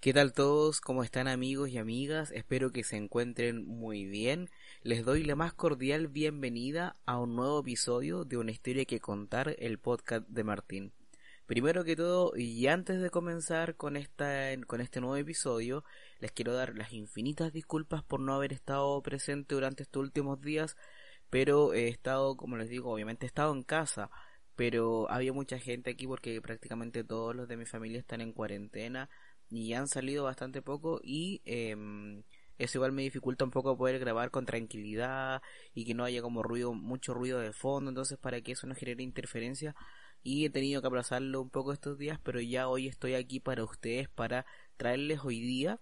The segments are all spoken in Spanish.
¿Qué tal todos? ¿Cómo están amigos y amigas? Espero que se encuentren muy bien. Les doy la más cordial bienvenida a un nuevo episodio de Una historia que contar, el podcast de Martín. Primero que todo, y antes de comenzar con, esta, con este nuevo episodio, les quiero dar las infinitas disculpas por no haber estado presente durante estos últimos días, pero he estado, como les digo, obviamente he estado en casa, pero había mucha gente aquí porque prácticamente todos los de mi familia están en cuarentena y han salido bastante poco y eh, eso igual me dificulta un poco poder grabar con tranquilidad y que no haya como ruido, mucho ruido de fondo, entonces para que eso no genere interferencia. Y he tenido que aplazarlo un poco estos días, pero ya hoy estoy aquí para ustedes para traerles hoy día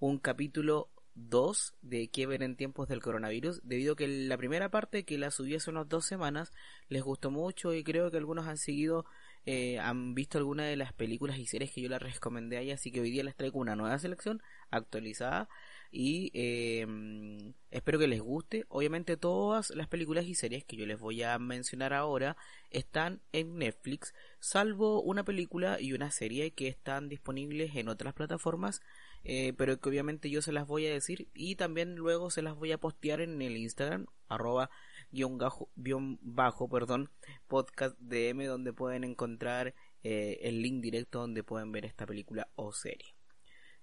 un capítulo 2 de qué ver en tiempos del coronavirus, debido a que la primera parte que la subí hace unas dos semanas les gustó mucho y creo que algunos han seguido eh, han visto alguna de las películas y series que yo les recomendé ahí, así que hoy día les traigo una nueva selección actualizada y eh, espero que les guste. Obviamente todas las películas y series que yo les voy a mencionar ahora están en Netflix, salvo una película y una serie que están disponibles en otras plataformas, eh, pero que obviamente yo se las voy a decir y también luego se las voy a postear en el Instagram, arroba guion, bajo, perdón, podcast DM donde pueden encontrar eh, el link directo donde pueden ver esta película o serie.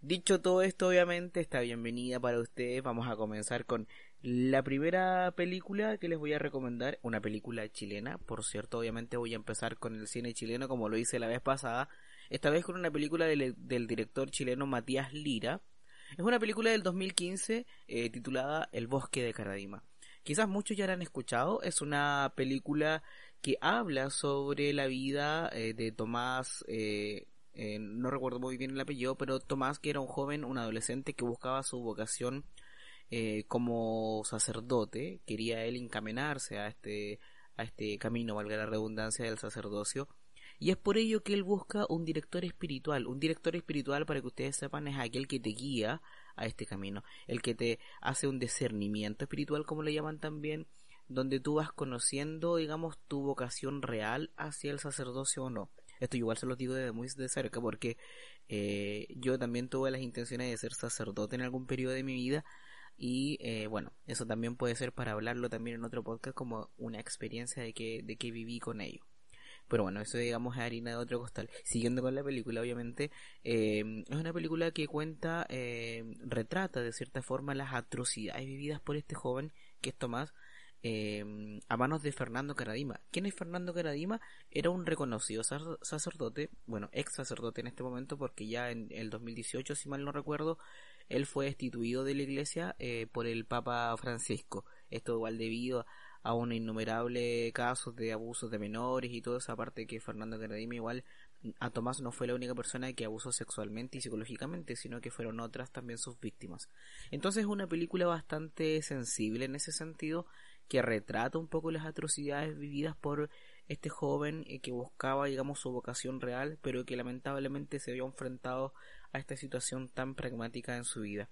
Dicho todo esto, obviamente, esta bienvenida para ustedes. Vamos a comenzar con la primera película que les voy a recomendar, una película chilena. Por cierto, obviamente voy a empezar con el cine chileno como lo hice la vez pasada. Esta vez con una película del, director chileno Matías Lira. Es una película del 2015 eh, titulada El bosque de Caradima. Quizás muchos ya la han escuchado, es una película que habla sobre la vida eh, de Tomás, eh, eh, no recuerdo muy bien el apellido, pero Tomás que era un joven, un adolescente que buscaba su vocación como sacerdote, quería él encaminarse a este, a este camino, valga la redundancia del sacerdocio, y es por ello que él busca un director espiritual. Un director espiritual, para que ustedes sepan, es aquel que te guía a este camino, el que te hace un discernimiento espiritual, como le llaman también, donde tú vas conociendo, digamos, tu vocación real hacia el sacerdocio o no. Esto igual se lo digo desde muy de cerca porque eh, yo también tuve las intenciones de ser sacerdote en algún periodo de mi vida y eh, bueno, eso también puede ser para hablarlo también en otro podcast como una experiencia de que, de que viví con ello. Pero bueno, eso digamos es harina de otro costal. Siguiendo con la película, obviamente, eh, es una película que cuenta, eh, retrata de cierta forma las atrocidades vividas por este joven, que es Tomás, eh, a manos de Fernando Caradima. ¿Quién es Fernando Caradima? Era un reconocido sacerdote, bueno, ex sacerdote en este momento, porque ya en el 2018, si mal no recuerdo, él fue destituido de la iglesia por el Papa Francisco. Esto igual debido a un innumerable casos de abusos de menores y todo esa parte que Fernando Caradima igual a Tomás no fue la única persona que abusó sexualmente y psicológicamente, sino que fueron otras también sus víctimas. Entonces es una película bastante sensible en ese sentido, que retrata un poco las atrocidades vividas por este joven eh, que buscaba, digamos, su vocación real, pero que lamentablemente se vio enfrentado a esta situación tan pragmática en su vida.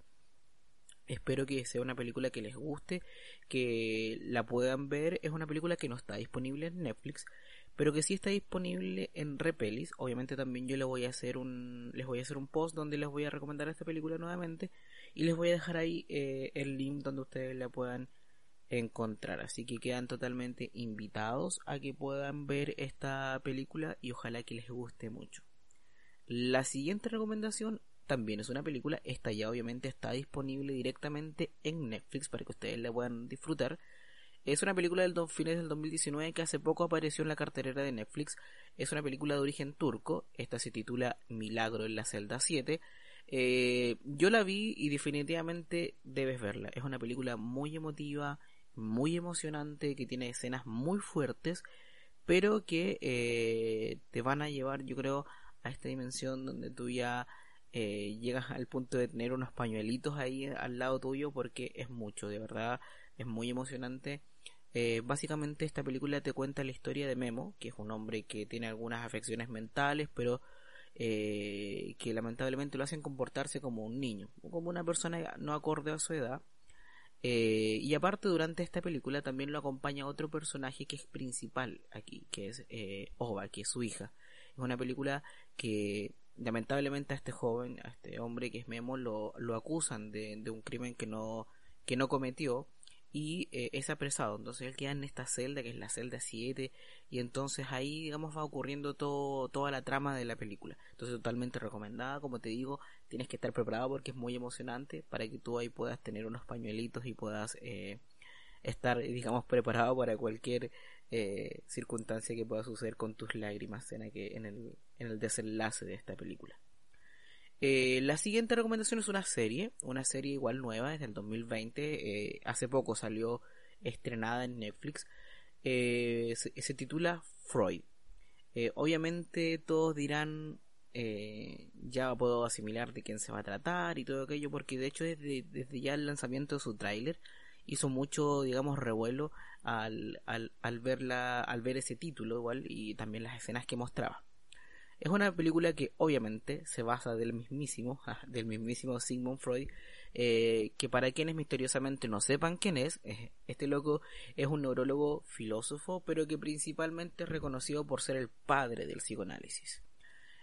Espero que sea una película que les guste, que la puedan ver. Es una película que no está disponible en Netflix, pero que sí está disponible en Repelis. Obviamente también yo les voy a hacer un les voy a hacer un post donde les voy a recomendar esta película nuevamente y les voy a dejar ahí eh, el link donde ustedes la puedan encontrar. Así que quedan totalmente invitados a que puedan ver esta película y ojalá que les guste mucho. La siguiente recomendación también es una película, esta ya obviamente está disponible directamente en Netflix para que ustedes la puedan disfrutar. Es una película del fines del 2019 que hace poco apareció en la carterera de Netflix. Es una película de origen turco. Esta se titula Milagro en la celda 7. Eh, yo la vi y definitivamente debes verla. Es una película muy emotiva, muy emocionante, que tiene escenas muy fuertes, pero que eh, te van a llevar, yo creo, a esta dimensión donde tú ya eh, llegas al punto de tener unos pañuelitos ahí al lado tuyo porque es mucho, de verdad, es muy emocionante. Eh, básicamente esta película te cuenta la historia de Memo, que es un hombre que tiene algunas afecciones mentales, pero eh, que lamentablemente lo hacen comportarse como un niño, como una persona no acorde a su edad. y aparte durante esta película también lo acompaña otro personaje que es principal aquí, que es Ova, que es su hija. Es una película que lamentablemente a este joven, a este hombre que es Memo, lo, lo acusan de, de un crimen que no, que no cometió y eh, es apresado. Entonces él queda en esta celda que es la celda 7 y entonces ahí digamos va ocurriendo todo, toda la trama de la película. Entonces totalmente recomendada, como te digo, tienes que estar preparado porque es muy emocionante para que tú ahí puedas tener unos pañuelitos y puedas eh, estar digamos preparado para cualquier eh, circunstancia que pueda suceder con tus lágrimas en, el, en el desenlace de esta película. Eh, la siguiente recomendación es una serie, una serie igual nueva, es del 2020, eh, hace poco salió estrenada en Netflix, eh, se, titula Freud. obviamente todos dirán, ya puedo asimilar de quién se va a tratar y todo aquello, porque de hecho desde, desde ya el lanzamiento de su tráiler hizo mucho, digamos, revuelo al, al, al, verla, al ver ese título igual y también las escenas que mostraba. Es una película que obviamente se basa del mismísimo, del mismísimo Sigmund Freud, eh, que para quienes misteriosamente no sepan quién es, este loco es un neurólogo filósofo, pero que principalmente es reconocido por ser el padre del psicoanálisis.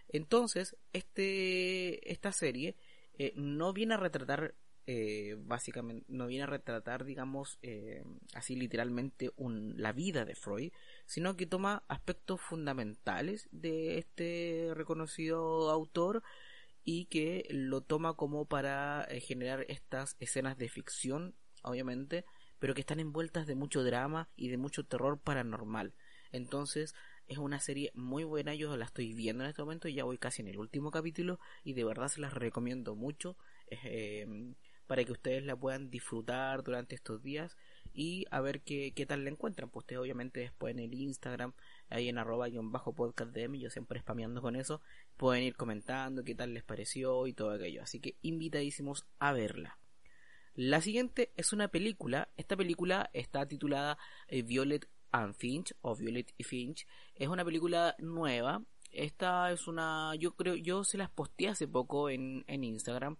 Entonces, este, esta serie eh, no viene a retratar eh, básicamente no viene a retratar, digamos, eh, así literalmente la vida de Freud, sino que toma aspectos fundamentales de este reconocido autor y que lo toma como para eh, generar estas escenas de ficción, obviamente, pero que están envueltas de mucho drama y de mucho terror paranormal. Entonces, es una serie muy buena, yo la estoy viendo en este momento, ya voy casi en el último capítulo y de verdad se las recomiendo mucho para que ustedes la puedan disfrutar durante estos días y a ver qué, qué tal la encuentran. Pues ustedes obviamente después en el Instagram, ahí en arroba bajo podcast de yo siempre spameando con eso, pueden ir comentando qué tal les pareció y todo aquello. Así que invitadísimos a verla. La siguiente es una película. Esta película está titulada eh, Violet and Finch o Violet y Finch. Es una película nueva. Esta es una, yo creo, yo se las posteé hace poco en, en Instagram.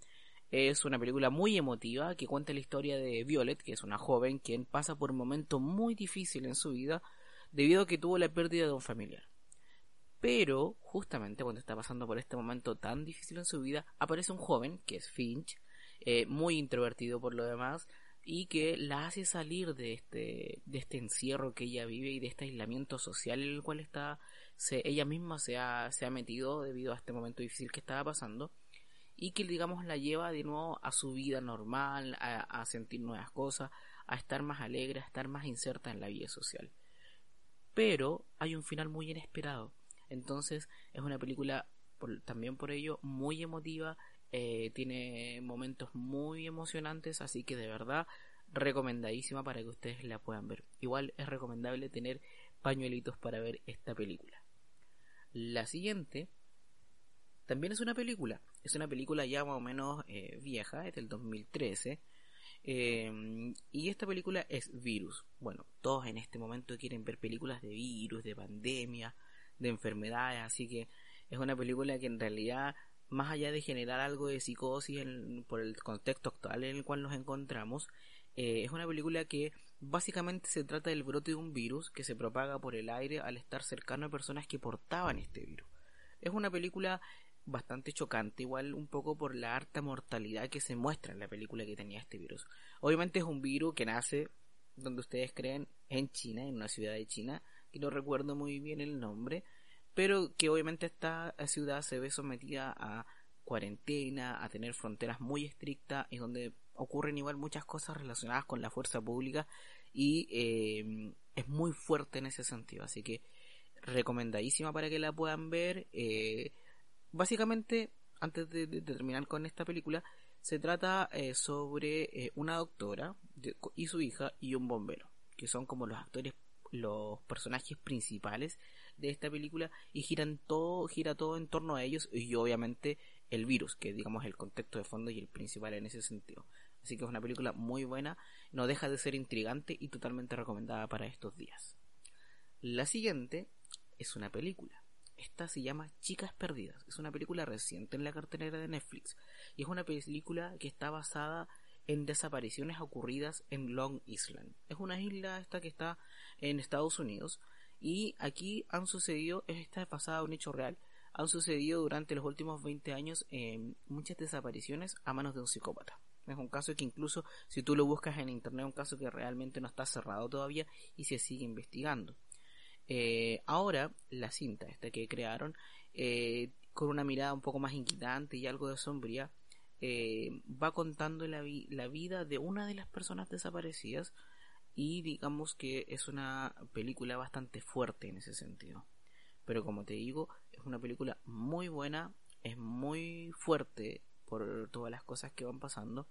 Es una película muy emotiva que cuenta la historia de Violet, que es una joven quien pasa por un momento muy difícil en su vida debido a que tuvo la pérdida de un familiar. Pero, justamente cuando está pasando por este momento tan difícil en su vida, aparece un joven, que es Finch, eh, muy introvertido por lo demás, y que la hace salir de este, de este encierro que ella vive y de este aislamiento social en el cual está, se, ella misma se ha, se ha metido debido a este momento difícil que estaba pasando y que digamos la lleva de nuevo a su vida normal, a, sentir nuevas cosas, a estar más alegre, a estar más inserta en la vida social. Pero hay un final muy inesperado. Entonces es una película también por ello muy emotiva, eh, tiene momentos muy emocionantes, así que de verdad recomendadísima para que ustedes la puedan ver. Igual es recomendable tener pañuelitos para ver esta película. La siguiente también es una película. Es una película ya más o menos eh, vieja, es del 2013. Eh, y esta película es Virus. Bueno, todos en este momento quieren ver películas de virus, de pandemia, de enfermedades, así que es una película que en realidad, más allá de generar algo de psicosis por el contexto actual en el cual nos encontramos, eh, es una película que básicamente se trata del brote de un virus que se propaga por el aire al estar cercano a personas que portaban este virus. Es una película bastante chocante, igual un poco por la harta mortalidad que se muestra en la película que tenía este virus. Obviamente es un virus que nace donde ustedes creen en China, en una ciudad de China, que no recuerdo muy bien el nombre, pero que obviamente esta ciudad se ve sometida a cuarentena, a tener fronteras muy estrictas y donde ocurren igual muchas cosas relacionadas con la fuerza pública y eh, es muy fuerte en ese sentido, así que recomendadísima para que la puedan ver. Eh, Básicamente, antes de, terminar con esta película, se trata eh, sobre eh, una doctora y su hija y un bombero, que son como los actores, los personajes principales de esta película y giran todo, gira todo en torno a ellos y obviamente el virus, que digamos el contexto de fondo y el principal en ese sentido. Así que es una película muy buena, no deja de ser intrigante y totalmente recomendada para estos días. La siguiente es una película esta se llama Chicas Perdidas. Es una película reciente en la cartelera de Netflix. Y es una película que está basada en desapariciones ocurridas en Long Island. Es una isla esta que está en Estados Unidos. Y aquí han sucedido, esta es basada en un hecho real, han sucedido durante los últimos 20 años eh, muchas desapariciones a manos de un psicópata. Es un caso que incluso si tú lo buscas en internet, es un caso que realmente no está cerrado todavía y se sigue investigando. Eh, ahora, la cinta esta que crearon, eh, con una mirada un poco más inquietante y algo de sombría, eh, va contando la, vida de una de las personas desaparecidas y digamos que es una película bastante fuerte en ese sentido. Pero como te digo, es una película muy buena, es muy fuerte por todas las cosas que van pasando,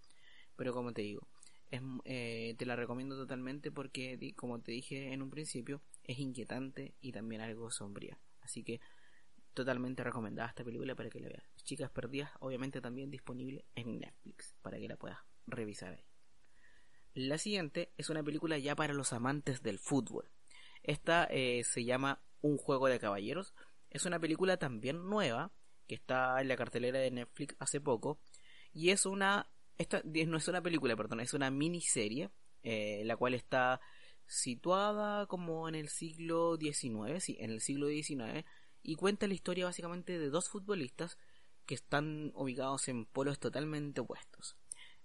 pero como te digo, es, te la recomiendo totalmente porque, como te dije en un principio, es inquietante y también algo sombría. Así que totalmente recomendada esta película para que la veas. Chicas Perdidas, obviamente también disponible en Netflix para que la puedas revisar ahí. La siguiente es una película ya para los amantes del fútbol. Esta eh, se llama Un juego de caballeros. Es una película también nueva que está en la cartelera de Netflix hace poco y es una esta no es una película, perdón, es una miniserie eh, la cual está situada como en el siglo XIX, sí, en el siglo XIX y cuenta la historia básicamente de dos futbolistas que están ubicados en polos totalmente opuestos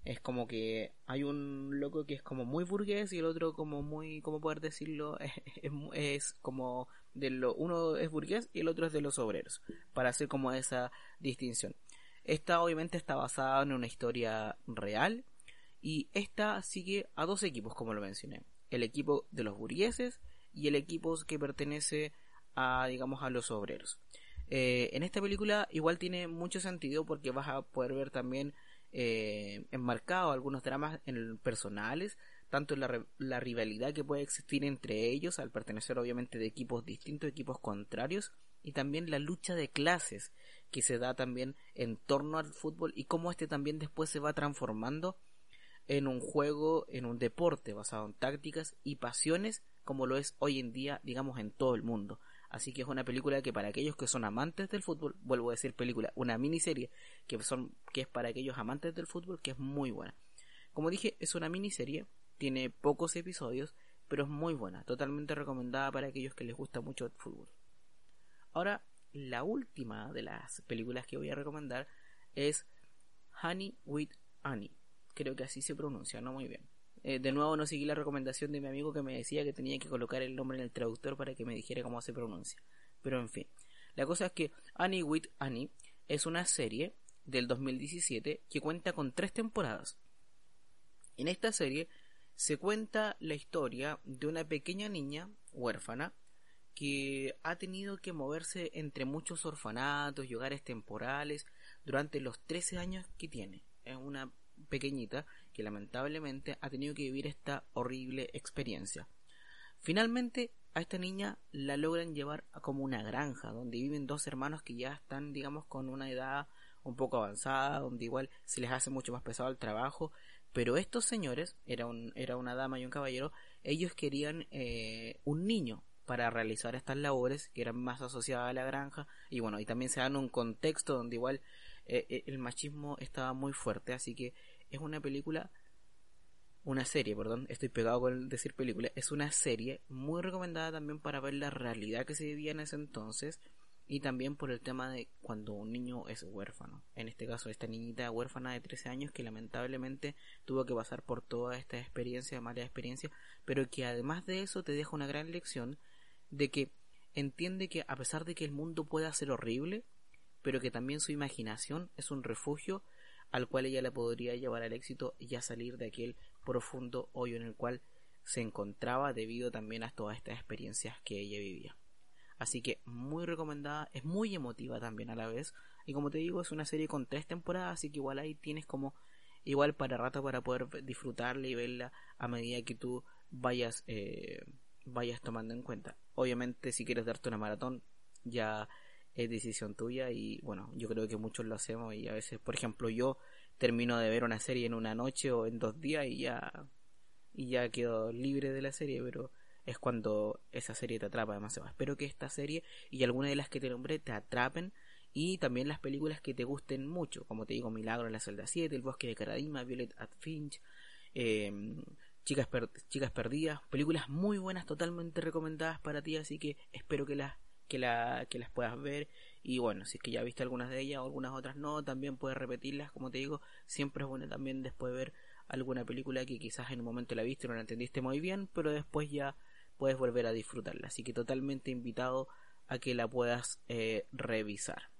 es como que hay un loco que es como muy burgués y el otro como muy, ¿cómo poder decirlo? Es, como de lo, uno es burgués y el otro es de los obreros, para hacer como esa distinción. Esta obviamente está basada en una historia real y esta sigue a dos equipos, como lo mencioné. El equipo de los burgueses y el equipo que pertenece a, digamos, a los obreros. Eh, en esta película igual tiene mucho sentido porque vas a poder ver también eh, enmarcado algunos dramas en personales, tanto la, la rivalidad que puede existir entre ellos al pertenecer obviamente de equipos distintos, equipos contrarios, y también la lucha de clases que se da también en torno al fútbol y cómo este también después se va transformando en un juego, en un deporte basado en tácticas y pasiones como lo es hoy en día, digamos, en todo el mundo. Así que es una película que para aquellos que son amantes del fútbol, vuelvo a decir película, una miniserie que son que es para aquellos amantes del fútbol que es muy buena. Como dije, es una miniserie, tiene pocos episodios, pero es muy buena, totalmente recomendada para aquellos que les gusta mucho el fútbol. Ahora, la última de las películas que voy a recomendar es Honey with Annie. Creo que así se pronuncia, no muy bien. Eh, de nuevo no seguí la recomendación de mi amigo que me decía que tenía que colocar el nombre en el traductor para que me dijera cómo se pronuncia. Pero en fin. La cosa es que Annie with Annie es una serie del 2017 que cuenta con tres temporadas. En esta serie se cuenta la historia de una pequeña niña huérfana que ha tenido que moverse entre muchos orfanatos y hogares temporales durante los 13 años que tiene. Es una pequeñita que lamentablemente ha tenido que vivir esta horrible experiencia. Finalmente, a esta niña la logran llevar a como una granja, donde viven dos hermanos que ya están, digamos, con una edad un poco avanzada, donde igual se les hace mucho más pesado el trabajo, pero estos señores, era, un, era una dama y un caballero, ellos querían eh, un niño para realizar estas labores que eran más asociadas a la granja y bueno, y también se dan un contexto donde igual eh, eh, el machismo estaba muy fuerte, así que es una película, una serie, perdón, estoy pegado con decir película, es una serie muy recomendada también para ver la realidad que se vivía en ese entonces y también por el tema de cuando un niño es huérfano. En este caso, esta niñita huérfana de 13 años que lamentablemente tuvo que pasar por toda esta experiencia, mala experiencia, pero que además de eso te deja una gran lección de que entiende que a pesar de que el mundo pueda ser horrible, pero que también su imaginación es un refugio al cual ella le podría llevar al éxito y a salir de aquel profundo hoyo en el cual se encontraba debido también a todas estas experiencias que ella vivía. Así que muy recomendada, es muy emotiva también a la vez. Y como te digo, es una serie con tres temporadas, así que igual ahí tienes como igual para rato para poder disfrutarla y verla a medida que tú vayas eh, vayas tomando en cuenta. Obviamente si quieres darte una maratón ya es decisión tuya y bueno, yo creo que muchos lo hacemos y a veces, por ejemplo, yo termino de ver una serie en una noche o en dos días y ya y ya quedo libre de la serie, pero es cuando esa serie te atrapa demasiado. Espero que esta serie y alguna de las que te nombré te atrapen y también las películas que te gusten mucho, como te digo, Milagro en la celda 7, El bosque de Caradima, Violet at Finch, em, Chicas, Chicas Perdidas, películas muy buenas, totalmente recomendadas para ti, así que espero que las que, la, que las puedas ver. Y bueno, si es que ya viste algunas de ellas o algunas otras no, también puedes repetirlas, como te digo. Siempre es bueno también después ver alguna película que quizás en un momento la viste no la entendiste muy bien, pero después ya puedes volver a disfrutarla. Así que totalmente invitado a que la puedas eh, revisar.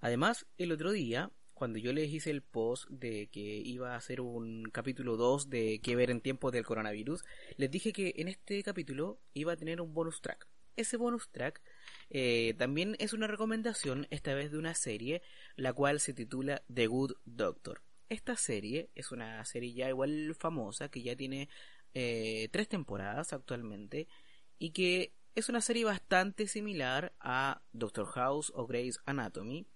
Además, el otro día, cuando yo les hice el post de que iba a hacer un capítulo 2 de qué ver en tiempos del coronavirus, les dije que en este capítulo iba a tener un bonus track. Ese bonus track eh, también es una recomendación, esta vez de una serie, la cual se titula The Good Doctor. Esta serie es una serie ya igual famosa, que ya tiene eh, tres temporadas actualmente, y que es una serie bastante similar a Doctor House o Grey's Anatomy,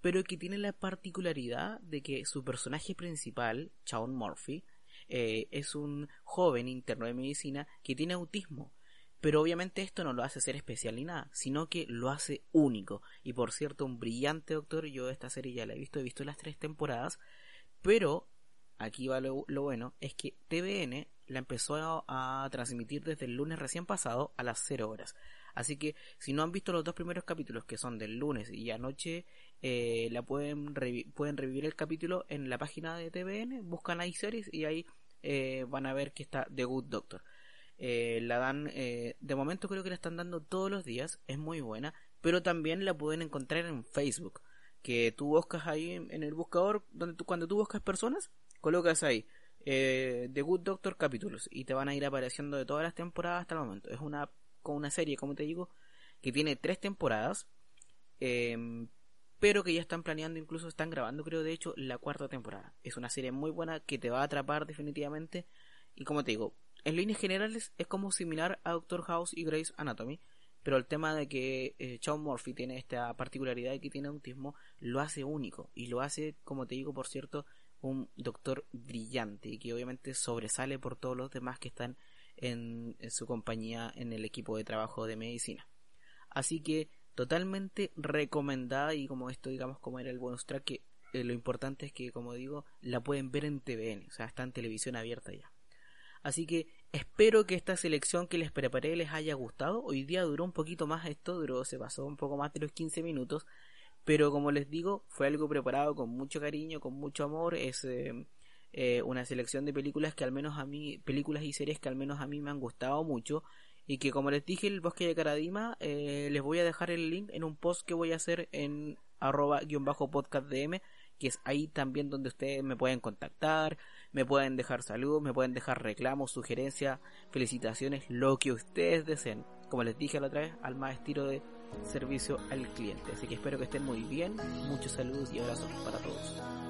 pero que tiene la particularidad de que su personaje principal, Shawn Murphy, eh, es un joven interno de medicina que tiene autismo. Pero obviamente esto no lo hace ser especial ni nada, sino que lo hace único. Y por cierto, un brillante doctor, yo esta serie ya la he visto, he visto las tres temporadas, pero aquí va lo, bueno, es que TVN la empezó a, a, transmitir desde el lunes recién pasado a las 0 horas. Así que si no han visto los dos primeros capítulos que son del lunes y anoche eh, la pueden, pueden revivir el capítulo en la página de TVN, buscan ahí series y ahí eh, van a ver que está The Good Doctor. Eh, la dan, de momento creo que la están dando todos los días, es muy buena, pero también la pueden encontrar en Facebook, que tú buscas ahí en, el buscador, donde tú, cuando tú buscas personas, colocas ahí The Good Doctor capítulos y te van a ir apareciendo de todas las temporadas hasta el momento. Es una, con una serie, como te digo, que tiene tres temporadas. Eh, pero que ya están planeando, incluso están grabando, creo, de hecho, la cuarta temporada. Es una serie muy buena que te va a atrapar definitivamente. Y como te digo, en líneas generales es como similar a Doctor House y Grey's Anatomy, pero el tema de que eh, Shawn Murphy tiene esta particularidad de que tiene autismo lo hace único y lo hace, como te digo, por cierto, un doctor brillante y que obviamente sobresale por todos los demás que están en su compañía en el equipo de trabajo de medicina. Así que totalmente recomendada y como esto digamos como era el bonus track que eh, lo importante es que como digo la pueden ver en TVN o sea está en televisión abierta ya así que espero que esta selección que les preparé les haya gustado hoy día duró un poquito más esto duró se pasó un poco más de los 15 minutos pero como les digo fue algo preparado con mucho cariño con mucho amor es eh, eh, una selección de películas que al menos a mí películas y series que al menos a mí me han gustado mucho y que como les dije el bosque de Caradima eh, les voy a dejar el link en un post que voy a hacer en arroba guion bajo podcast DM que es ahí también donde ustedes me pueden contactar, me pueden dejar saludos, me pueden dejar reclamos, sugerencias, felicitaciones, lo que ustedes deseen. Como les dije la otra vez, al más estilo de servicio al cliente. Así que espero que estén muy bien, muchos saludos y abrazos para todos.